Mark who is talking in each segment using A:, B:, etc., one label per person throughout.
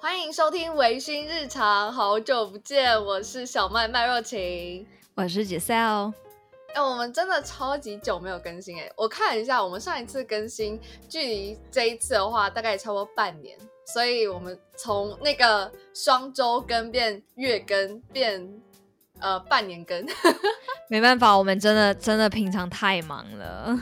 A: 欢迎收听维新日常，好久不见，我是小麦麦若晴，
B: 我是 Giselle。
A: 哎，我们真的超级久没有更新哎，我看了一下，我们上一次更新距离这一次的话，大概也差不多半年，所以我们从那个双周更变月更变呃半年更，
B: 没办法，我们真的真的平常太忙了。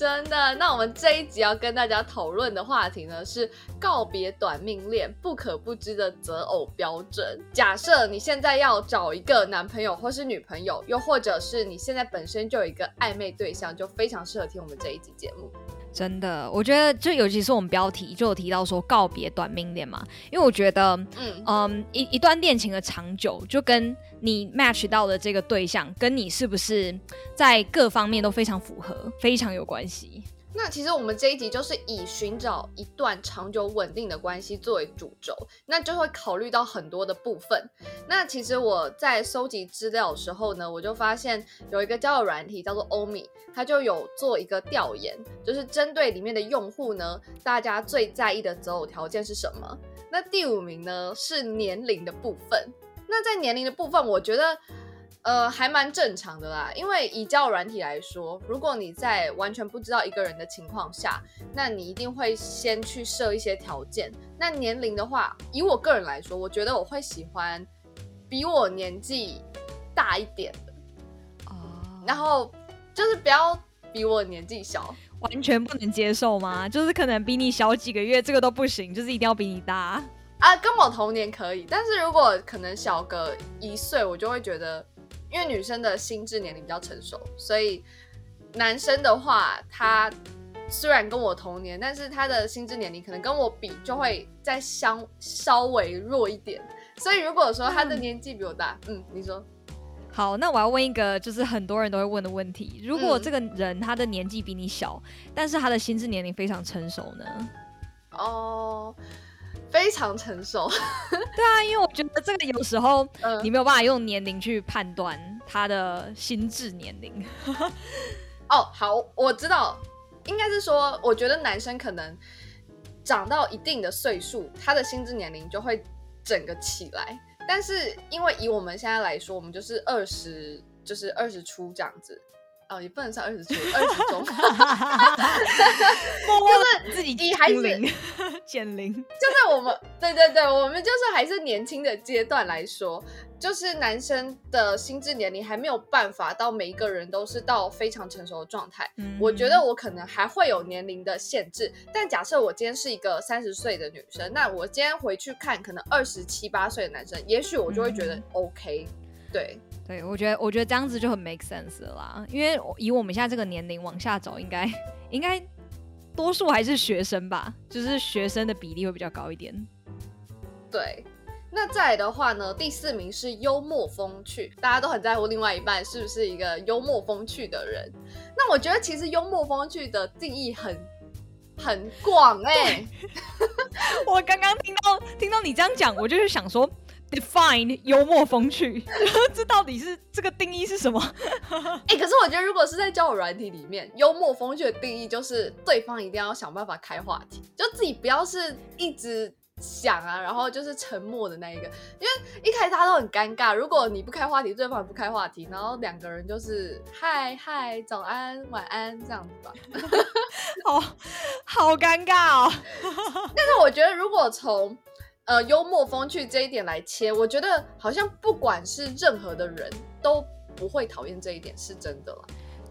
A: 真的，那我们这一集要跟大家讨论的话题呢，是告别短命恋不可不知的择偶标准。假设你现在要找一个男朋友或是女朋友，又或者是你现在本身就有一个暧昧对象，就非常适合听我们这一集节目。
B: 真的，我觉得就尤其是我们标题就有提到说告别短命恋嘛，因为我觉得，嗯嗯，一一段恋情的长久，就跟你 match 到的这个对象，跟你是不是在各方面都非常符合，非常有关系。
A: 那其实我们这一集就是以寻找一段长久稳定的关系作为主轴，那就会考虑到很多的部分。那其实我在收集资料的时候呢，我就发现有一个交友软体叫做欧米，它就有做一个调研，就是针对里面的用户呢，大家最在意的择偶条件是什么？那第五名呢是年龄的部分。那在年龄的部分，我觉得。呃，还蛮正常的啦，因为以交友软体来说，如果你在完全不知道一个人的情况下，那你一定会先去设一些条件。那年龄的话，以我个人来说，我觉得我会喜欢比我年纪大一点的，哦，oh. 然后就是不要比我年纪小，
B: 完全不能接受吗？就是可能比你小几个月，这个都不行，就是一定要比你大
A: 啊。跟我同年可以，但是如果可能小个一岁，我就会觉得。因为女生的心智年龄比较成熟，所以男生的话，他虽然跟我同年，但是他的心智年龄可能跟我比就会再相稍微弱一点。所以如果说他的年纪比我大，嗯，嗯，你说
B: 好，那我要问一个就是很多人都会问的问题：如果这个人他的年纪比你小，嗯、但是他的心智年龄非常成熟呢？
A: 哦。非常成熟，
B: 对啊，因为我觉得这个有时候你没有办法用年龄去判断他的心智年龄。
A: 哦，好，我知道，应该是说，我觉得男生可能长到一定的岁数，他的心智年龄就会整个起来。但是因为以我们现在来说，我们就是二十，就是二十出这样子。哦，也不能算二十出，二十中，就是自己你还是
B: 减龄，
A: 就是我们对对对，我们就是还是年轻的阶段来说，就是男生的心智年龄还没有办法到每一个人都是到非常成熟的状态。嗯、我觉得我可能还会有年龄的限制，但假设我今天是一个三十岁的女生，那我今天回去看可能二十七八岁的男生，也许我就会觉得 OK，、嗯、对。
B: 对，我觉得我觉得这样子就很 make sense 了啦，因为以我们现在这个年龄往下走，应该应该多数还是学生吧，就是学生的比例会比较高一点。
A: 对，那再来的话呢，第四名是幽默风趣，大家都很在乎另外一半是不是一个幽默风趣的人。那我觉得其实幽默风趣的定义很很广哎、欸。
B: 我刚刚听到听到你这样讲，我就是想说。Define 幽默风趣，这到底是这个定义是什么？
A: 哎、欸，可是我觉得如果是在交友软体里面，幽默风趣的定义就是对方一定要想办法开话题，就自己不要是一直想啊，然后就是沉默的那一个，因为一开始大家都很尴尬。如果你不开话题，对方也不开话题，然后两个人就是嗨嗨，早安晚安这样子吧，
B: 好好尴尬哦。
A: 但是我觉得如果从呃，幽默风趣这一点来切，我觉得好像不管是任何的人都不会讨厌这一点，是真的了。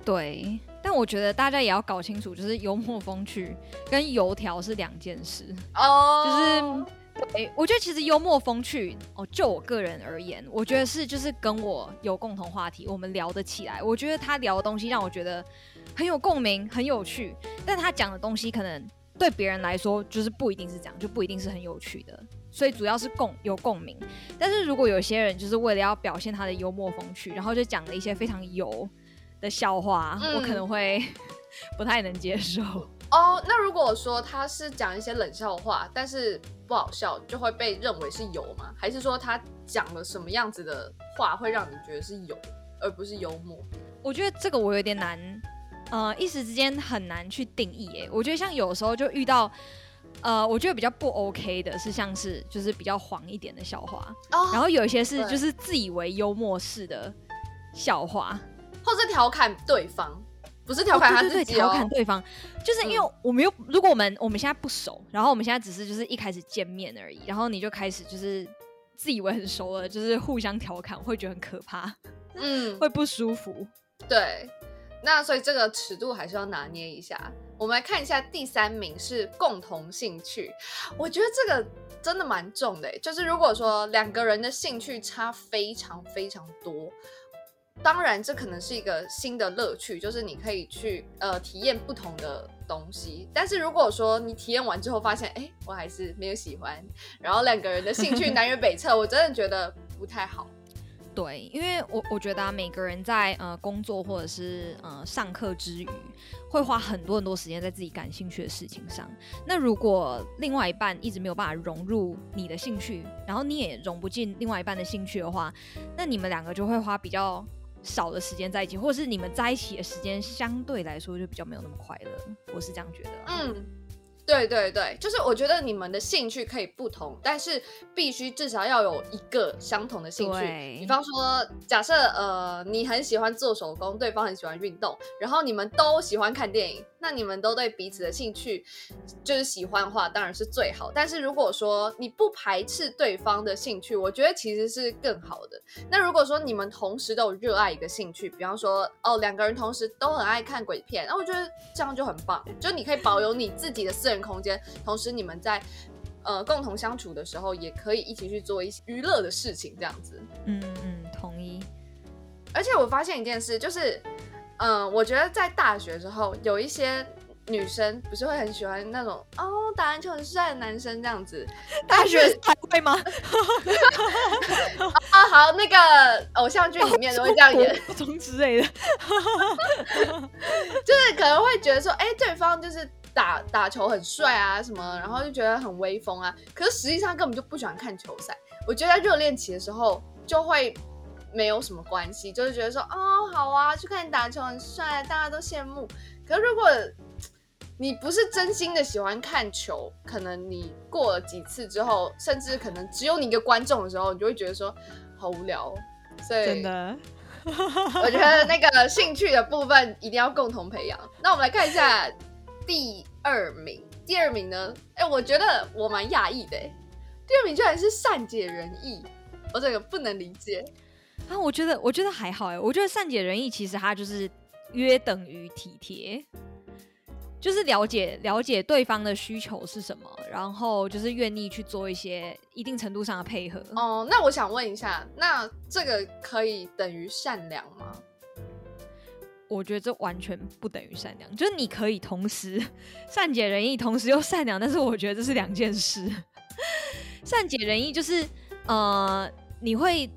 B: 对，但我觉得大家也要搞清楚，就是幽默风趣跟油条是两件事哦。就是，对，我觉得其实幽默风趣哦，就我个人而言，我觉得是就是跟我有共同话题，我们聊得起来。我觉得他聊的东西让我觉得很有共鸣，很有趣。但他讲的东西可能对别人来说就是不一定是这样，就不一定是很有趣的。所以主要是共有共鸣，但是如果有些人就是为了要表现他的幽默风趣，然后就讲了一些非常油的笑话，嗯、我可能会 不太能接受。
A: 哦，那如果说他是讲一些冷笑话，但是不好笑，就会被认为是油吗？还是说他讲了什么样子的话会让你觉得是油，而不是幽默？
B: 我觉得这个我有点难，呃，一时之间很难去定义。诶，我觉得像有时候就遇到。呃，我觉得比较不 OK 的是，像是就是比较黄一点的笑话，
A: 哦、
B: 然后有一些是就是自以为幽默式的笑话，
A: 或是调侃对方，不是调侃他自己、哦，
B: 调侃对方，就是因为我们又、嗯、如果我们我们现在不熟，然后我们现在只是就是一开始见面而已，然后你就开始就是自以为很熟了，就是互相调侃，会觉得很可怕，嗯，会不舒服，
A: 对。那所以这个尺度还是要拿捏一下。我们来看一下第三名是共同兴趣，我觉得这个真的蛮重的。就是如果说两个人的兴趣差非常非常多，当然这可能是一个新的乐趣，就是你可以去呃体验不同的东西。但是如果说你体验完之后发现，哎，我还是没有喜欢，然后两个人的兴趣 南辕北辙，我真的觉得不太好。
B: 对，因为我我觉得啊，每个人在呃工作或者是呃上课之余，会花很多很多时间在自己感兴趣的事情上。那如果另外一半一直没有办法融入你的兴趣，然后你也融不进另外一半的兴趣的话，那你们两个就会花比较少的时间在一起，或者是你们在一起的时间相对来说就比较没有那么快乐。我是这样觉得。
A: 嗯。对对对，就是我觉得你们的兴趣可以不同，但是必须至少要有一个相同的兴趣。比方说，假设呃你很喜欢做手工，对方很喜欢运动，然后你们都喜欢看电影，那你们都对彼此的兴趣就是喜欢的话，当然是最好。但是如果说你不排斥对方的兴趣，我觉得其实是更好的。那如果说你们同时都有热爱一个兴趣，比方说哦两个人同时都很爱看鬼片，那我觉得这样就很棒，就你可以保有你自己的私人空间，同时你们在呃共同相处的时候，也可以一起去做一些娱乐的事情，这样子。
B: 嗯嗯，同意。
A: 而且我发现一件事，就是嗯、呃，我觉得在大学之后，有一些女生不是会很喜欢那种哦打篮球很帅的男生这样子。
B: 大学还会吗？
A: 啊，好，那个偶像剧里面都会这样演，
B: 之类的。
A: 就是可能会觉得说，哎、欸，对方就是。打打球很帅啊，什么，然后就觉得很威风啊。可是实际上根本就不喜欢看球赛。我觉得在热恋期的时候就会没有什么关系，就是觉得说，哦，好啊，去看你打球很帅，大家都羡慕。可是如果你不是真心的喜欢看球，可能你过了几次之后，甚至可能只有你一个观众的时候，你就会觉得说好无聊。所以真的，我觉得那个兴趣的部分一定要共同培养。那我们来看一下。第二名，第二名呢？哎、欸，我觉得我蛮讶异的。第二名居然是善解人意，我这个不能理解
B: 啊。我觉得，我觉得还好哎。我觉得善解人意其实它就是约等于体贴，就是了解了解对方的需求是什么，然后就是愿意去做一些一定程度上的配合。
A: 哦，那我想问一下，那这个可以等于善良吗？
B: 我觉得这完全不等于善良，就是你可以同时善解人意，同时又善良，但是我觉得这是两件事。善解人意就是，呃，你会，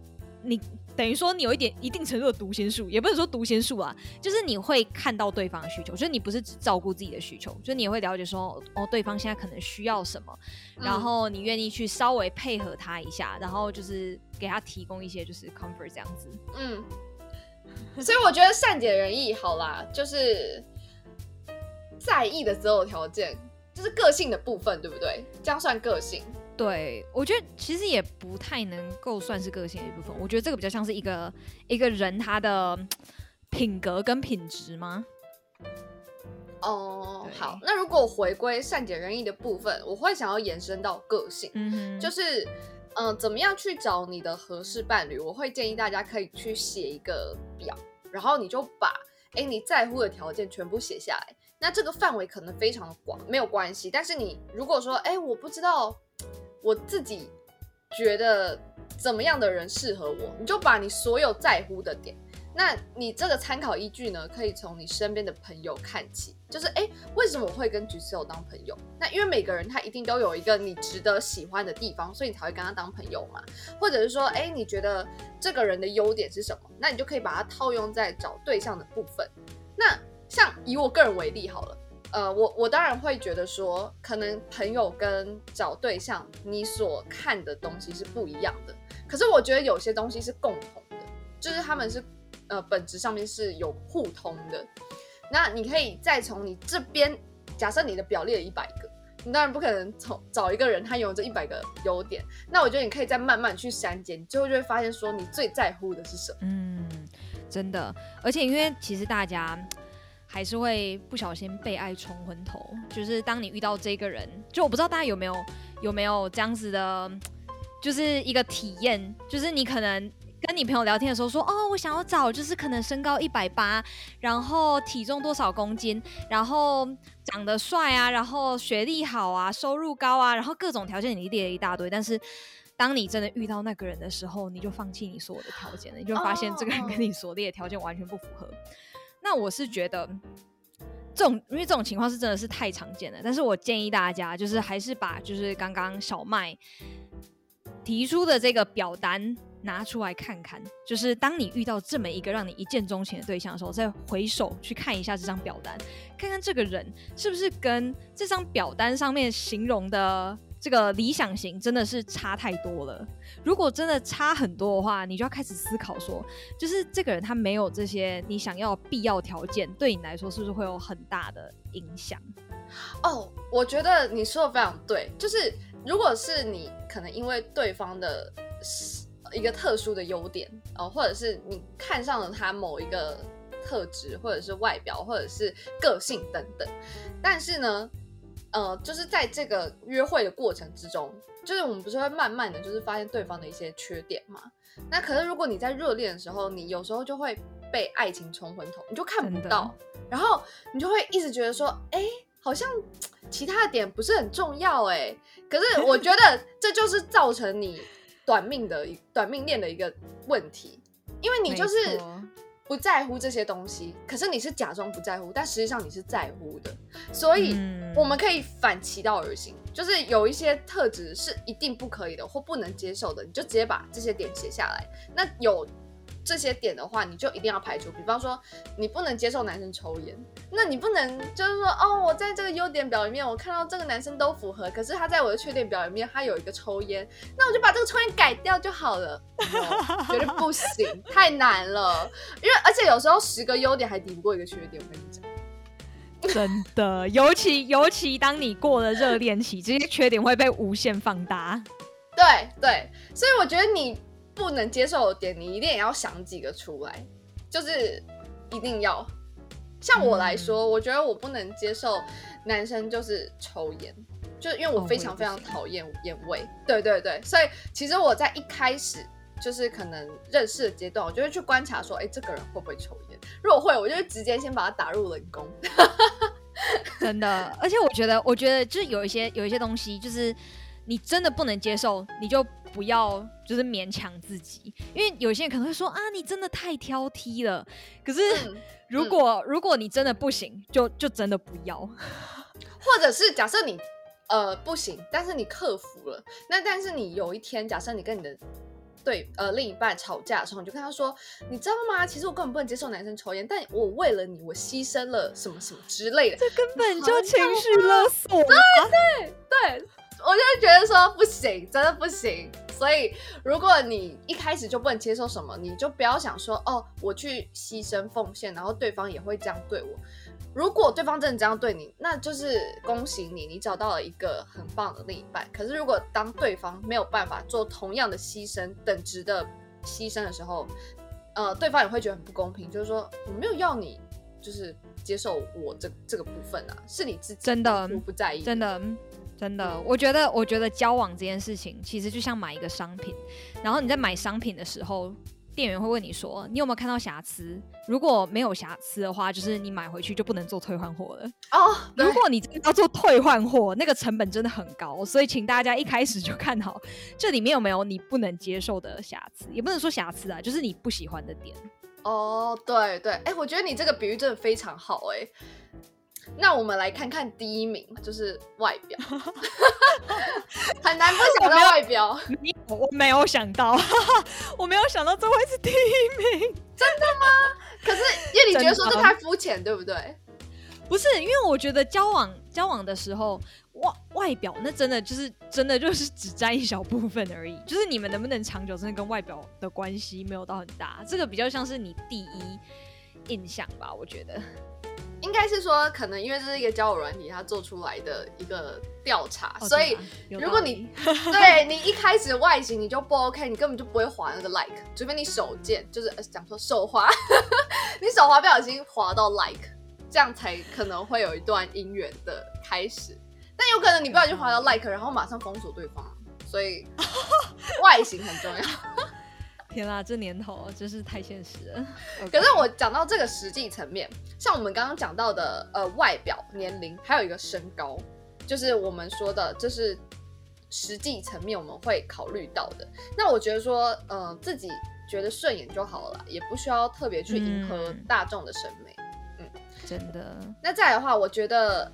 B: 你等于说你有一点一定程度的读心术，也不能说读心术啊，就是你会看到对方的需求，就是你不是只照顾自己的需求，就是你也会了解说，哦，对方现在可能需要什么，然后你愿意去稍微配合他一下，然后就是给他提供一些就是 comfort 这样子，嗯。
A: 所以我觉得善解人意好啦，就是在意的择偶条件，就是个性的部分，对不对？这样算个性？
B: 对，我觉得其实也不太能够算是个性的一部分。我觉得这个比较像是一个一个人他的品格跟品质吗？
A: 哦，好，那如果回归善解人意的部分，我会想要延伸到个性，嗯，就是。嗯，怎么样去找你的合适伴侣？我会建议大家可以去写一个表，然后你就把哎你在乎的条件全部写下来。那这个范围可能非常的广，没有关系。但是你如果说哎我不知道我自己觉得怎么样的人适合我，你就把你所有在乎的点。那你这个参考依据呢，可以从你身边的朋友看起，就是哎，为什么我会跟橘色友当朋友？那因为每个人他一定都有一个你值得喜欢的地方，所以你才会跟他当朋友嘛。或者是说，哎，你觉得这个人的优点是什么？那你就可以把它套用在找对象的部分。那像以我个人为例好了，呃，我我当然会觉得说，可能朋友跟找对象你所看的东西是不一样的，可是我觉得有些东西是共同的，就是他们是。呃，本质上面是有互通的。那你可以再从你这边，假设你的表列了一百个，你当然不可能从找一个人他有这一百个优点。那我觉得你可以再慢慢去删减，你最后就会发现说你最在乎的是什么。
B: 嗯，真的，而且因为其实大家还是会不小心被爱冲昏头，就是当你遇到这个人，就我不知道大家有没有有没有这样子的，就是一个体验，就是你可能。跟你朋友聊天的时候说，哦，我想要找就是可能身高一百八，然后体重多少公斤，然后长得帅啊，然后学历好啊，收入高啊，然后各种条件你列了一大堆，但是当你真的遇到那个人的时候，你就放弃你所有的条件了，你就发现这个人跟你所列的条件完全不符合。Oh. 那我是觉得这种，因为这种情况是真的是太常见了，但是我建议大家就是还是把就是刚刚小麦提出的这个表单。拿出来看看，就是当你遇到这么一个让你一见钟情的对象的时候，再回首去看一下这张表单，看看这个人是不是跟这张表单上面形容的这个理想型真的是差太多了。如果真的差很多的话，你就要开始思考说，就是这个人他没有这些你想要必要条件，对你来说是不是会有很大的影响？
A: 哦，我觉得你说的非常对，就是如果是你可能因为对方的。一个特殊的优点哦，或者是你看上了他某一个特质，或者是外表，或者是个性等等。但是呢，呃，就是在这个约会的过程之中，就是我们不是会慢慢的就是发现对方的一些缺点嘛？那可是如果你在热恋的时候，你有时候就会被爱情冲昏头，你就看不到，然后你就会一直觉得说，哎，好像其他的点不是很重要哎。可是我觉得这就是造成你。短命的一短命恋的一个问题，因为你就是不在乎这些东西，可是你是假装不在乎，但实际上你是在乎的，所以我们可以反其道而行，就是有一些特质是一定不可以的或不能接受的，你就直接把这些点写下来。那有。这些点的话，你就一定要排除。比方说，你不能接受男生抽烟，那你不能就是说，哦，我在这个优点表里面，我看到这个男生都符合，可是他在我的缺点表里面，他有一个抽烟，那我就把这个抽烟改掉就好了。绝对不行，太难了。因为而且有时候十个优点还抵不过一个缺点，我跟你讲，
B: 真的，尤其尤其当你过了热恋期，这些缺点会被无限放大。
A: 对对，所以我觉得你。不能接受的点，你一定也要想几个出来，就是一定要。像我来说，嗯、我觉得我不能接受男生就是抽烟，就因为我非常非常讨厌烟味。对对对，所以其实我在一开始就是可能认识的阶段，我就会去观察说，哎，这个人会不会抽烟？如果会，我就直接先把他打入冷宫。
B: 真的，而且我觉得，我觉得就是有一些有一些东西，就是你真的不能接受，你就。不要就是勉强自己，因为有些人可能会说啊，你真的太挑剔了。可是如果、嗯嗯、如果你真的不行，就就真的不要。
A: 或者是假设你呃不行，但是你克服了，那但是你有一天，假设你跟你的对呃另一半吵架的时候，你就跟他说，你知道吗？其实我根本不能接受男生抽烟，但我为了你，我牺牲了什么什么之类的。
B: 这根本就情绪勒索。对
A: 对对，我就觉得说不行，真的不行。所以，如果你一开始就不能接受什么，你就不要想说哦，我去牺牲奉献，然后对方也会这样对我。如果对方真的这样对你，那就是恭喜你，你找到了一个很棒的另一半。可是，如果当对方没有办法做同样的牺牲、等值的牺牲的时候，呃，对方也会觉得很不公平，就是说我没有要你，就是接受我这这个部分啊，是你自己
B: 真的
A: 不在意，
B: 真的。真的，我觉得，我觉得交往这件事情其实就像买一个商品，然后你在买商品的时候，店员会问你说，你有没有看到瑕疵？如果没有瑕疵的话，就是你买回去就不能做退换货了。哦，如果你要做退换货，那个成本真的很高，所以请大家一开始就看好这里面有没有你不能接受的瑕疵，也不能说瑕疵啊，就是你不喜欢的点。
A: 哦，对对，哎，我觉得你这个比喻真的非常好，哎。那我们来看看第一名，就是外表，很难不想到外表。
B: 我，我没有想到，我没有想到这会是第一名，
A: 真的吗？可是因为你觉得说这太肤浅，对不对？
B: 不是，因为我觉得交往交往的时候，外外表那真的就是真的就是只占一小部分而已，就是你们能不能长久，真的跟外表的关系没有到很大，这个比较像是你第一印象吧，我觉得。
A: 应该是说，可能因为这是一个交友软体，它做出来的一个调查，哦、所以如果你对你一开始外形你就不 OK，你根本就不会滑那个 like，除非你手贱，就是讲说手滑，你手滑不小心滑到 like，这样才可能会有一段姻缘的开始。但有可能你不小心滑到 like，然后马上封锁对方，所以外形很重要。
B: 天啦，这年头真是太现实了。
A: 可是我讲到这个实际层面，像我们刚刚讲到的，呃，外表、年龄，还有一个身高，就是我们说的，这是实际层面我们会考虑到的。那我觉得说，呃，自己觉得顺眼就好了，也不需要特别去迎合大众的审美。嗯，嗯，
B: 真的。
A: 那再来的话，我觉得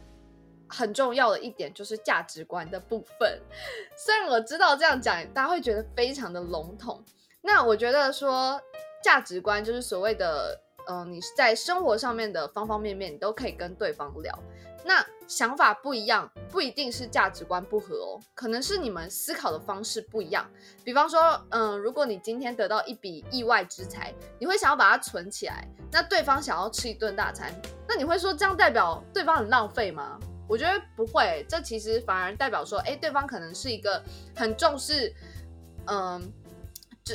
A: 很重要的一点就是价值观的部分。虽然我知道这样讲，大家会觉得非常的笼统。那我觉得说价值观就是所谓的，嗯、呃，你在生活上面的方方面面，你都可以跟对方聊。那想法不一样，不一定是价值观不合哦，可能是你们思考的方式不一样。比方说，嗯、如果你今天得到一笔意外之财，你会想要把它存起来，那对方想要吃一顿大餐，那你会说这样代表对方很浪费吗？我觉得不会，这其实反而代表说，哎，对方可能是一个很重视，嗯、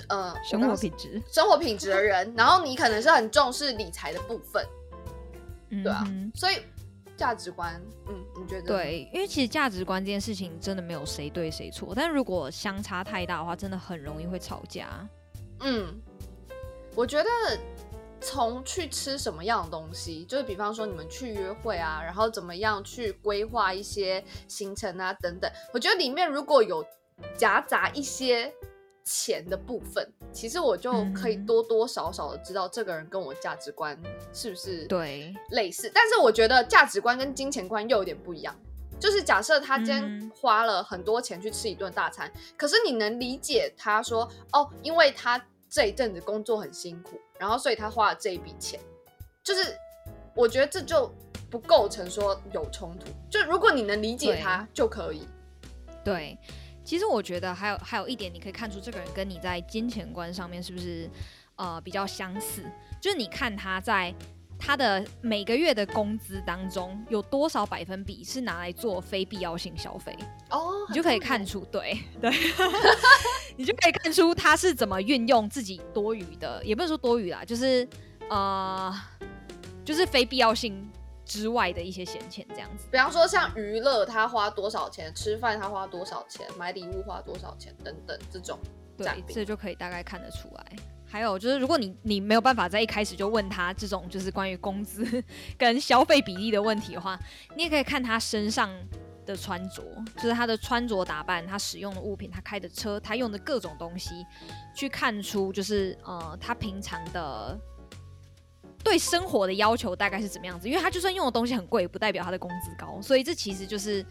A: 呃，
B: 生活品质，
A: 生活品质的人，然后你可能是很重视理财的部分，对啊，嗯、所以价值观，嗯，你觉得？
B: 对，因为其实价值观这件事情真的没有谁对谁错，但如果相差太大的话，真的很容易会吵架。
A: 嗯，我觉得从去吃什么样的东西，就是比方说你们去约会啊，然后怎么样去规划一些行程啊等等，我觉得里面如果有夹杂一些。钱的部分，其实我就可以多多少少的知道这个人跟我价值观是不是对类似。但是我觉得价值观跟金钱观又有点不一样。就是假设他今天花了很多钱去吃一顿大餐，可是你能理解他说哦，因为他这一阵子工作很辛苦，然后所以他花了这一笔钱。就是我觉得这就不构成说有冲突。就如果你能理解他就可以。
B: 对。其实我觉得还有还有一点，你可以看出这个人跟你在金钱观上面是不是呃比较相似，就是你看他在他的每个月的工资当中有多少百分比是拿来做非必要性消费哦，你就可以看出，对对，你就可以看出他是怎么运用自己多余的，也不能说多余啦，就是呃就是非必要性。之外的一些闲钱，这样子，
A: 比方说像娱乐，他花多少钱；吃饭，他花多少钱；买礼物花多少钱等等，这种，
B: 对，这就可以大概看得出来。还有就是，如果你你没有办法在一开始就问他这种就是关于工资 跟消费比例的问题的话，你也可以看他身上的穿着，就是他的穿着打扮，他使用的物品，他开的车，他用的各种东西，去看出就是呃，他平常的。对生活的要求大概是怎么样子？因为他就算用的东西很贵，不代表他的工资高，所以这其实就是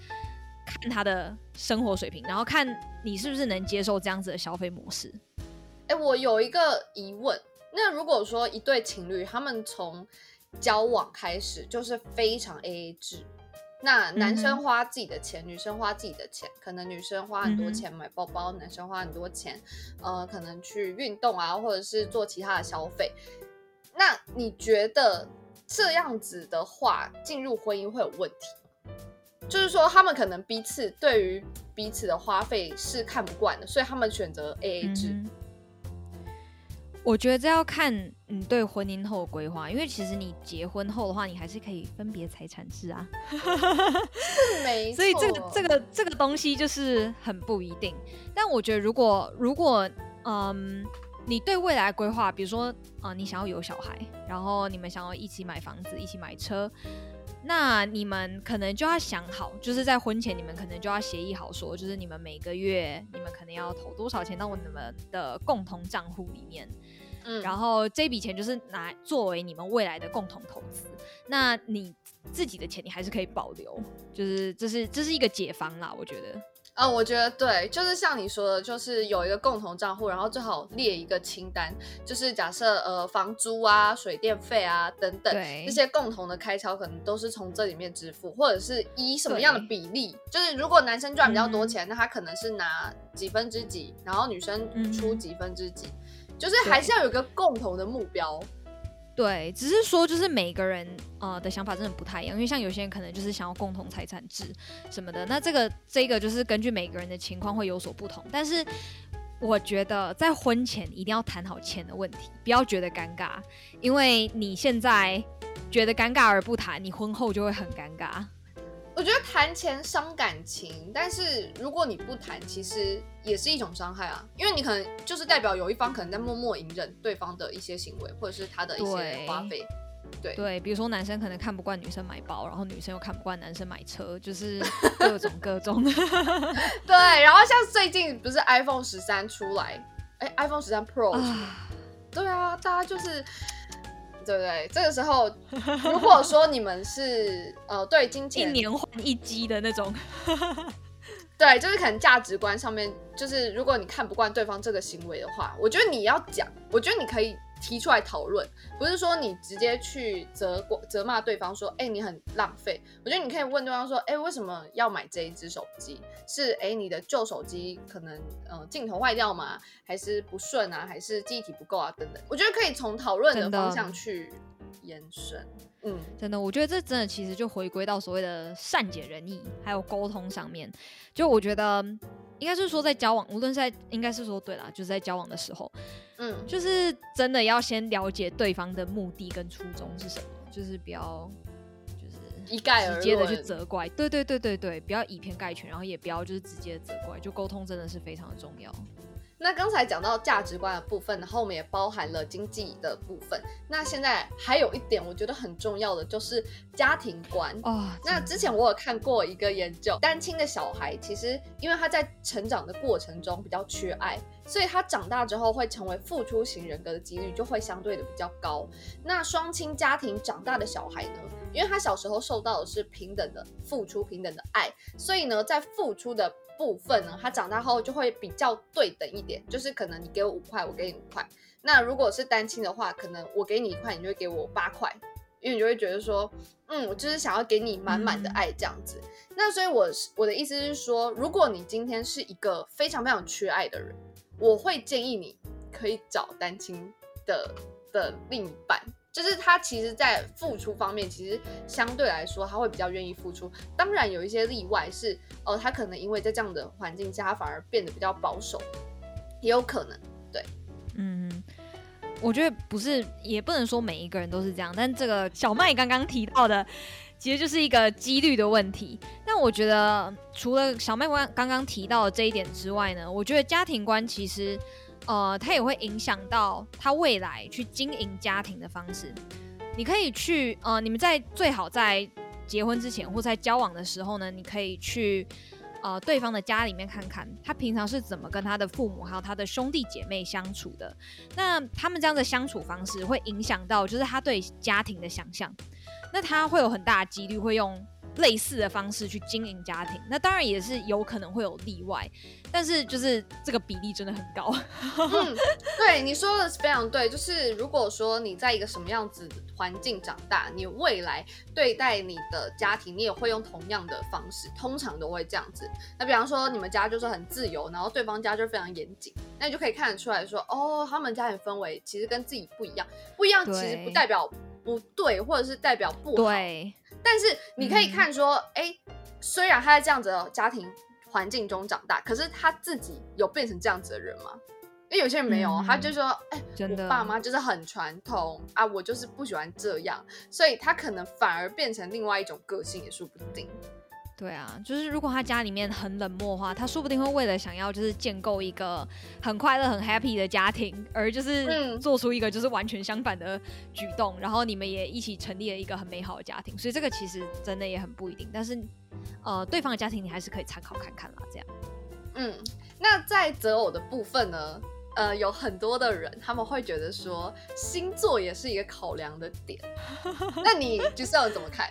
B: 看他的生活水平，然后看你是不是能接受这样子的消费模式。
A: 哎，我有一个疑问，那如果说一对情侣他们从交往开始就是非常 AA 制，那男生花自己的钱，嗯、女生花自己的钱，可能女生花很多钱买包包，嗯、男生花很多钱，呃，可能去运动啊，或者是做其他的消费。那你觉得这样子的话，进入婚姻会有问题？就是说，他们可能彼此对于彼此的花费是看不惯的，所以他们选择 AA 制。嗯。
B: 我觉得这要看你对婚姻后的规划，因为其实你结婚后的话，你还是可以分别财产制啊。
A: 没错。
B: 所以这个这个这个东西就是很不一定。但我觉得，如果如果嗯。你对未来规划，比如说啊、呃，你想要有小孩，然后你们想要一起买房子，一起买车，那你们可能就要想好，就是在婚前你们可能就要协议好，说就是你们每个月你们可能要投多少钱到你们的共同账户里面，嗯，然后这笔钱就是拿作为你们未来的共同投资，那你自己的钱你还是可以保留，就是这是这是一个解方啦，我觉得。
A: 嗯，我觉得对，就是像你说的，就是有一个共同账户，然后最好列一个清单，就是假设呃房租啊、水电费啊等等这些共同的开销，可能都是从这里面支付，或者是以什么样的比例，就是如果男生赚比较多钱，嗯、那他可能是拿几分之几，然后女生出几分之几，嗯、就是还是要有一个共同的目标。
B: 对，只是说就是每个人呃的想法真的不太一样，因为像有些人可能就是想要共同财产制什么的，那这个这个就是根据每个人的情况会有所不同。但是我觉得在婚前一定要谈好钱的问题，不要觉得尴尬，因为你现在觉得尴尬而不谈，你婚后就会很尴尬。
A: 我觉得谈钱伤感情，但是如果你不谈，其实也是一种伤害啊，因为你可能就是代表有一方可能在默默隐忍对方的一些行为，或者是他的一些花费。对
B: 对，比如说男生可能看不惯女生买包，然后女生又看不惯男生买车，就是 各种各种。
A: 对，然后像最近不是 iPhone 十三出来，哎，iPhone 十三 Pro，对啊，大家就是。对不对？这个时候，如果说你们是呃对金钱
B: 一年换一机的那种，
A: 对，就是可能价值观上面，就是如果你看不惯对方这个行为的话，我觉得你要讲，我觉得你可以。提出来讨论，不是说你直接去责过责骂对方说，哎、欸，你很浪费。我觉得你可以问对方说，哎、欸，为什么要买这一只手机？是哎、欸，你的旧手机可能呃镜头坏掉吗？还是不顺啊？还是记忆体不够啊？等等。我觉得可以从讨论的方向去延伸。嗯，
B: 真的，我觉得这真的其实就回归到所谓的善解人意，还有沟通上面。就我觉得。应该是说在交往，无论是在，应该是说对啦，就是在交往的时候，嗯，就是真的要先了解对方的目的跟初衷是什么，就是不要就是
A: 一概而，直接的去
B: 责怪，对对对对对，不要以偏概全，然后也不要就是直接责怪，就沟通真的是非常的重要。
A: 那刚才讲到价值观的部分，然后我们也包含了经济的部分。那现在还有一点，我觉得很重要的就是家庭观。哦，那之前我有看过一个研究，单亲的小孩其实因为他在成长的过程中比较缺爱，所以他长大之后会成为付出型人格的几率就会相对的比较高。那双亲家庭长大的小孩呢，因为他小时候受到的是平等的付出、平等的爱，所以呢，在付出的部分呢，他长大后就会比较对等一点，就是可能你给我五块，我给你五块。那如果是单亲的话，可能我给你一块，你就会给我八块，因为你就会觉得说，嗯，我就是想要给你满满的爱这样子。那所以我我的意思是说，如果你今天是一个非常非常缺爱的人，我会建议你可以找单亲的的另一半。就是他其实，在付出方面，其实相对来说，他会比较愿意付出。当然，有一些例外是，哦、呃，他可能因为在这样的环境下，反而变得比较保守，也有可能。对，
B: 嗯，我觉得不是，也不能说每一个人都是这样。但这个小麦刚刚提到的，其实就是一个几率的问题。但我觉得，除了小麦刚刚刚提到的这一点之外呢，我觉得家庭观其实。呃，它也会影响到他未来去经营家庭的方式。你可以去呃，你们在最好在结婚之前或在交往的时候呢，你可以去呃对方的家里面看看，他平常是怎么跟他的父母还有他的兄弟姐妹相处的。那他们这样的相处方式会影响到就是他对家庭的想象。那他会有很大的几率会用。类似的方式去经营家庭，那当然也是有可能会有例外，但是就是这个比例真的很高。
A: 嗯，对，你说的是非常对，就是如果说你在一个什么样子环境长大，你未来对待你的家庭，你也会用同样的方式，通常都会这样子。那比方说你们家就是很自由，然后对方家就非常严谨，那你就可以看得出来说，哦，他们家庭氛围其实跟自己不一样，不一样其实不代表不对，或者是代表不好。
B: 对。
A: 但是你可以看说，哎、嗯欸，虽然他在这样子的家庭环境中长大，可是他自己有变成这样子的人吗？因为有些人没有，嗯、他就说，哎、欸，真的，我爸妈就是很传统啊，我就是不喜欢这样，所以他可能反而变成另外一种个性也说不定。
B: 对啊，就是如果他家里面很冷漠的话，他说不定会为了想要就是建构一个很快乐、很 happy 的家庭，而就是做出一个就是完全相反的举动，嗯、然后你们也一起成立了一个很美好的家庭。所以这个其实真的也很不一定，但是呃，对方的家庭你还是可以参考看看啦。这样，
A: 嗯，那在择偶的部分呢，呃，有很多的人他们会觉得说星座也是一个考量的点，那你就是要怎么看？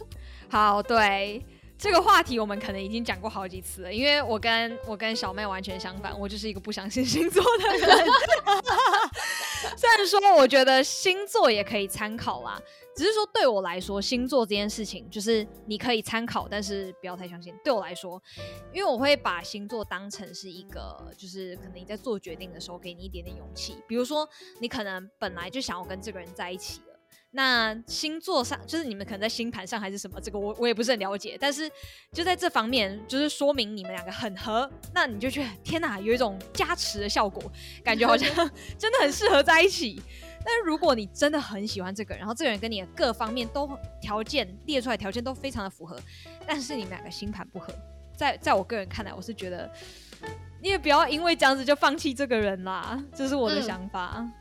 B: 好，对。这个话题我们可能已经讲过好几次了，因为我跟我跟小妹完全相反，我就是一个不相信星座的人。虽然说我觉得星座也可以参考啦，只是说对我来说，星座这件事情就是你可以参考，但是不要太相信。对我来说，因为我会把星座当成是一个，就是可能你在做决定的时候，给你一点点勇气。比如说，你可能本来就想要跟这个人在一起。那星座上就是你们可能在星盘上还是什么，这个我我也不是很了解，但是就在这方面，就是说明你们两个很合，那你就觉得天哪，有一种加持的效果，感觉好像 真的很适合在一起。但是如果你真的很喜欢这个人，然后这个人跟你的各方面都条件列出来条件都非常的符合，但是你们两个星盘不合，在在我个人看来，我是觉得你也不要因为这样子就放弃这个人啦，这是我的想法。嗯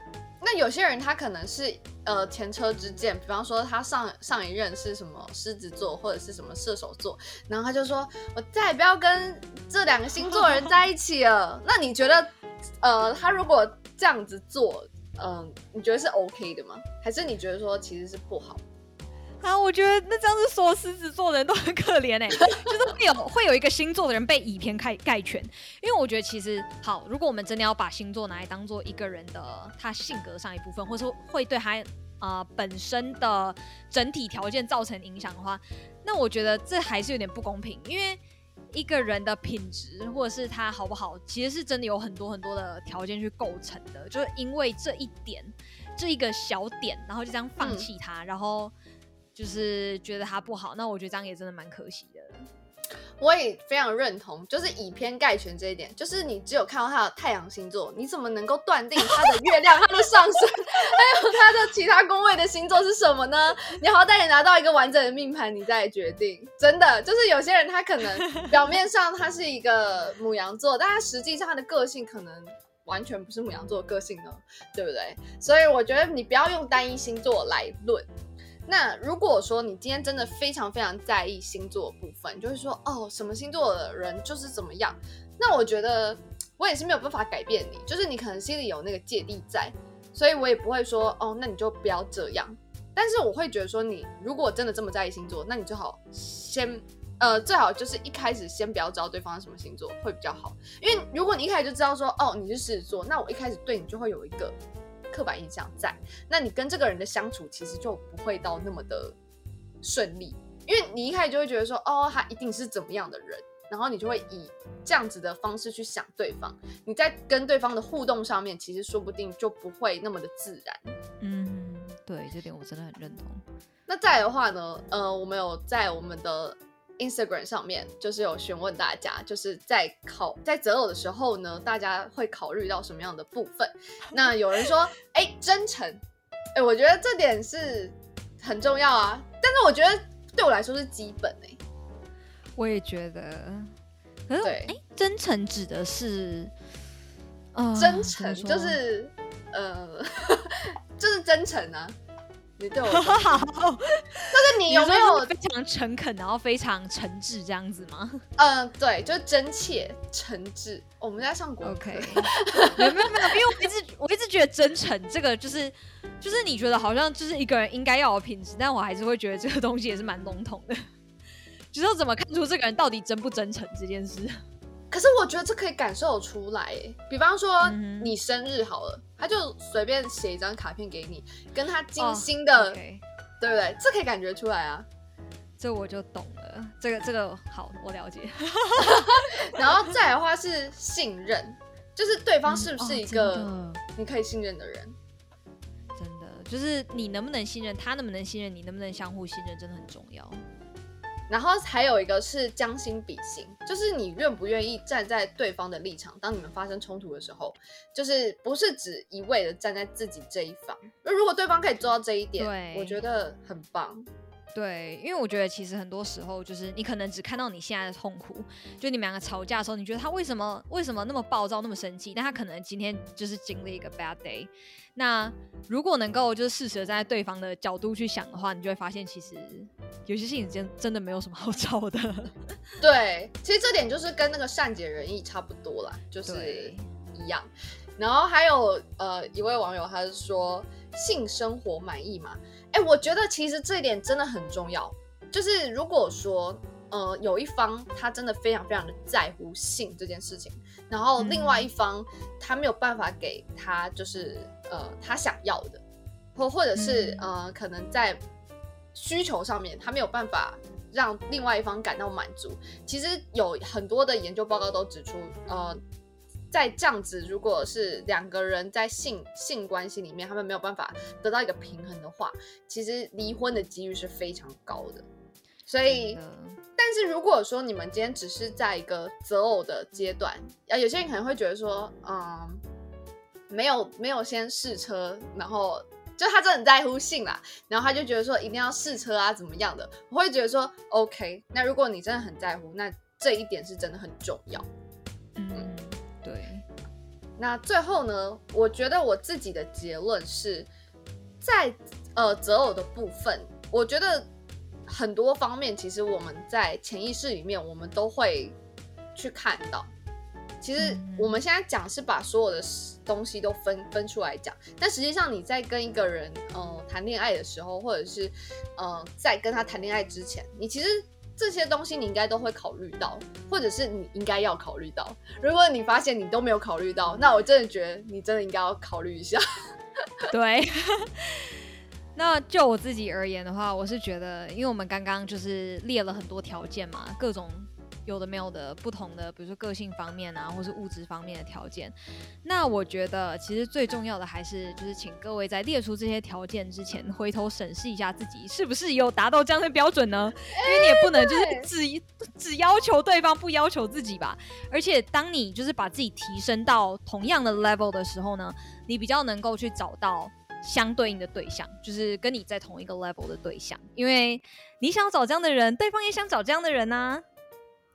A: 那有些人他可能是呃前车之鉴，比方说他上上一任是什么狮子座或者是什么射手座，然后他就说我再也不要跟这两个星座的人在一起了。那你觉得呃他如果这样子做，嗯、你觉得是 OK 的吗？还是你觉得说其实是不好？
B: 啊，我觉得那这样子说狮子座的人都很可怜哎，就是会有会有一个星座的人被以偏概概全，因为我觉得其实好，如果我们真的要把星座拿来当做一个人的他性格上一部分，或者说会对他啊、呃、本身的整体条件造成影响的话，那我觉得这还是有点不公平，因为一个人的品质或者是他好不好，其实是真的有很多很多的条件去构成的，就是因为这一点这一个小点，然后就这样放弃他，嗯、然后。就是觉得他不好，那我觉得这样也真的蛮可惜的。
A: 我也非常认同，就是以偏概全这一点。就是你只有看到他的太阳星座，你怎么能够断定他的月亮、他的上升，还有他的其他宫位的星座是什么呢？你好歹也拿到一个完整的命盘，你再决定。真的，就是有些人他可能 表面上他是一个母羊座，但他实际上他的个性可能完全不是母羊座的个性呢，对不对？所以我觉得你不要用单一星座来论。那如果说你今天真的非常非常在意星座部分，就是说哦，什么星座的人就是怎么样，那我觉得我也是没有办法改变你，就是你可能心里有那个芥蒂在，所以我也不会说哦，那你就不要这样。但是我会觉得说，你如果真的这么在意星座，那你最好先呃，最好就是一开始先不要知道对方是什么星座会比较好，因为如果你一开始就知道说哦，你是狮子座，那我一开始对你就会有一个。刻板印象在，那你跟这个人的相处其实就不会到那么的顺利，因为你一开始就会觉得说，哦，他一定是怎么样的人，然后你就会以这样子的方式去想对方，你在跟对方的互动上面，其实说不定就不会那么的自然。
B: 嗯，对，这点我真的很认同。
A: 那再的话呢，呃，我们有在我们的。Instagram 上面就是有询问大家，就是在考在择偶的时候呢，大家会考虑到什么样的部分？那有人说，哎、欸，真诚，哎、欸，我觉得这点是很重要啊。但是我觉得对我来说是基本哎、欸。
B: 我也觉得，对，哎、欸，真诚指的是，
A: 呃、真诚就是呃，就是真诚啊。你对我好，但 是你有没有
B: 非常诚恳，然后非常诚挚这样子吗？
A: 嗯，对，就是真切诚挚。我们在上国
B: ，OK，没有没有没有，因为我一直我一直觉得真诚这个就是就是你觉得好像就是一个人应该要有品质，但我还是会觉得这个东西也是蛮笼统的，就是怎么看出这个人到底真不真诚这件事。
A: 可是我觉得这可以感受出来，比方说你生日好了，嗯、他就随便写一张卡片给你，跟他精心的，对不对？这可以感觉出来啊，
B: 这我就懂了。这个这个好，我了解。
A: 然后再来的话是信任，就是对方是不是一个你可以信任的人？
B: 嗯哦、真的，就是你能不能信任他，能不能信任你，能不能相互信任，真的很重要。
A: 然后还有一个是将心比心，就是你愿不愿意站在对方的立场，当你们发生冲突的时候，就是不是只一味的站在自己这一方。那如果对方可以做到这一点，我觉得很棒。
B: 对，因为我觉得其实很多时候就是你可能只看到你现在的痛苦，就你们两个吵架的时候，你觉得他为什么为什么那么暴躁，那么生气？但他可能今天就是经历一个 bad day。那如果能够就是适时的站在对方的角度去想的话，你就会发现其实有些事情真真的没有什么好吵的。
A: 对，其实这点就是跟那个善解人意差不多啦，就是一样。然后还有呃一位网友他是说性生活满意吗？哎，我觉得其实这一点真的很重要，就是如果说呃有一方他真的非常非常的在乎性这件事情，然后另外一方他没有办法给他就是呃他想要的，或或者是、嗯、呃可能在需求上面他没有办法让另外一方感到满足。其实有很多的研究报告都指出，呃，在这样子如果是两个人在性性关系里面，他们没有办法得到一个平衡的话，其实离婚的几率是非常高的。所以。但是如果说你们今天只是在一个择偶的阶段，啊，有些人可能会觉得说，嗯，没有没有先试车，然后就他真的很在乎性啦，然后他就觉得说一定要试车啊，怎么样的？我会觉得说，OK，那如果你真的很在乎，那这一点是真的很重要。
B: 嗯，对。
A: 那最后呢，我觉得我自己的结论是在呃择偶的部分，我觉得。很多方面，其实我们在潜意识里面，我们都会去看到。其实我们现在讲是把所有的东西都分分出来讲，但实际上你在跟一个人呃谈恋爱的时候，或者是呃在跟他谈恋爱之前，你其实这些东西你应该都会考虑到，或者是你应该要考虑到。如果你发现你都没有考虑到，那我真的觉得你真的应该要考虑一下。
B: 对。那就我自己而言的话，我是觉得，因为我们刚刚就是列了很多条件嘛，各种有的没有的不同的，比如说个性方面啊，或是物质方面的条件。那我觉得，其实最重要的还是就是请各位在列出这些条件之前，回头审视一下自己是不是有达到这样的标准呢？因为你也不能就是只只要求对方，不要求自己吧。而且，当你就是把自己提升到同样的 level 的时候呢，你比较能够去找到。相对应的对象，就是跟你在同一个 level 的对象，因为你想找这样的人，对方也想找这样的人啊。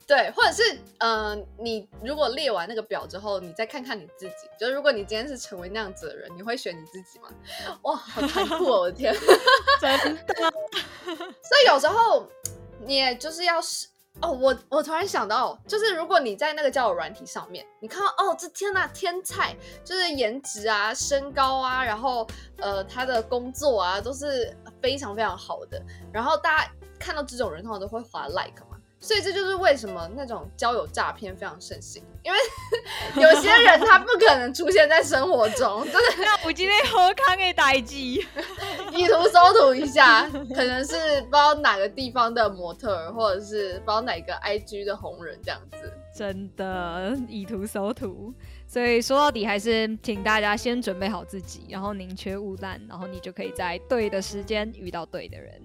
A: 对，或者是嗯、呃，你如果列完那个表之后，你再看看你自己，就是如果你今天是成为那样子的人，你会选你自己吗？哇，好残酷哦！我的天，
B: 真的。
A: 所以有时候你也就是要是。哦，我我突然想到，就是如果你在那个交友软体上面，你看到哦，这天呐，天菜，就是颜值啊、身高啊，然后呃，他的工作啊，都是非常非常好的，然后大家看到这种人，通常都会滑 like 嘛。所以这就是为什么那种交友诈骗非常盛行，因为 有些人他不可能出现在生活中，真的
B: 那我今天喝康给代机，
A: 以图搜图一下，可能是不知道哪个地方的模特，或者是不知道哪个 IG 的红人这样子，
B: 真的以图搜图。所以说到底还是请大家先准备好自己，然后宁缺毋滥，然后你就可以在对的时间遇到对的人。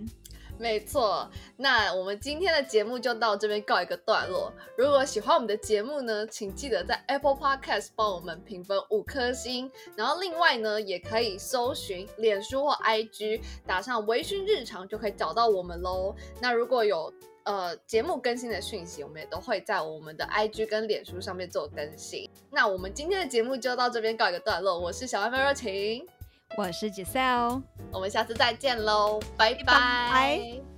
A: 没错，那我们今天的节目就到这边告一个段落。如果喜欢我们的节目呢，请记得在 Apple Podcast 帮我们评分五颗星。然后另外呢，也可以搜寻脸书或 IG，打上“微醺日常”就可以找到我们喽。那如果有呃节目更新的讯息，我们也都会在我们的 IG 跟脸书上面做更新。那我们今天的节目就到这边告一个段落。我是小外卖热情。
B: 我是 Giselle，
A: 我们下次再见喽，拜拜。